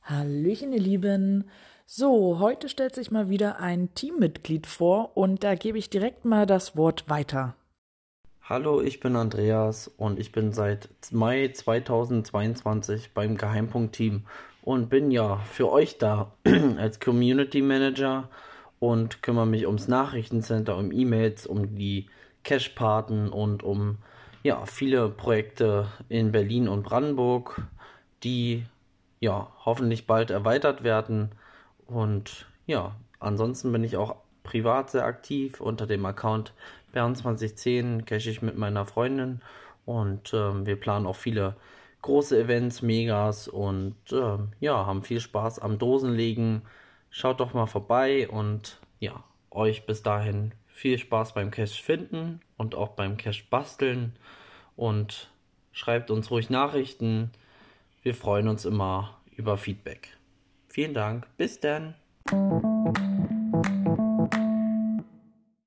Hallöchen, ihr Lieben. So, heute stellt sich mal wieder ein Teammitglied vor und da gebe ich direkt mal das Wort weiter. Hallo, ich bin Andreas und ich bin seit Mai 2022 beim Geheimpunkt-Team und bin ja für euch da als Community Manager und kümmere mich ums Nachrichtencenter, um E-Mails, um die Cash-Paten und um ja, viele Projekte in Berlin und Brandenburg, die ja hoffentlich bald erweitert werden. Und ja, ansonsten bin ich auch privat sehr aktiv unter dem Account Bern2010 cache ich mit meiner Freundin und ähm, wir planen auch viele große Events, Megas und ähm, ja, haben viel Spaß am Dosenlegen. Schaut doch mal vorbei und ja, euch bis dahin viel Spaß beim Cache finden und auch beim Cache basteln und schreibt uns ruhig Nachrichten. Wir freuen uns immer über Feedback. Vielen Dank. Bis dann.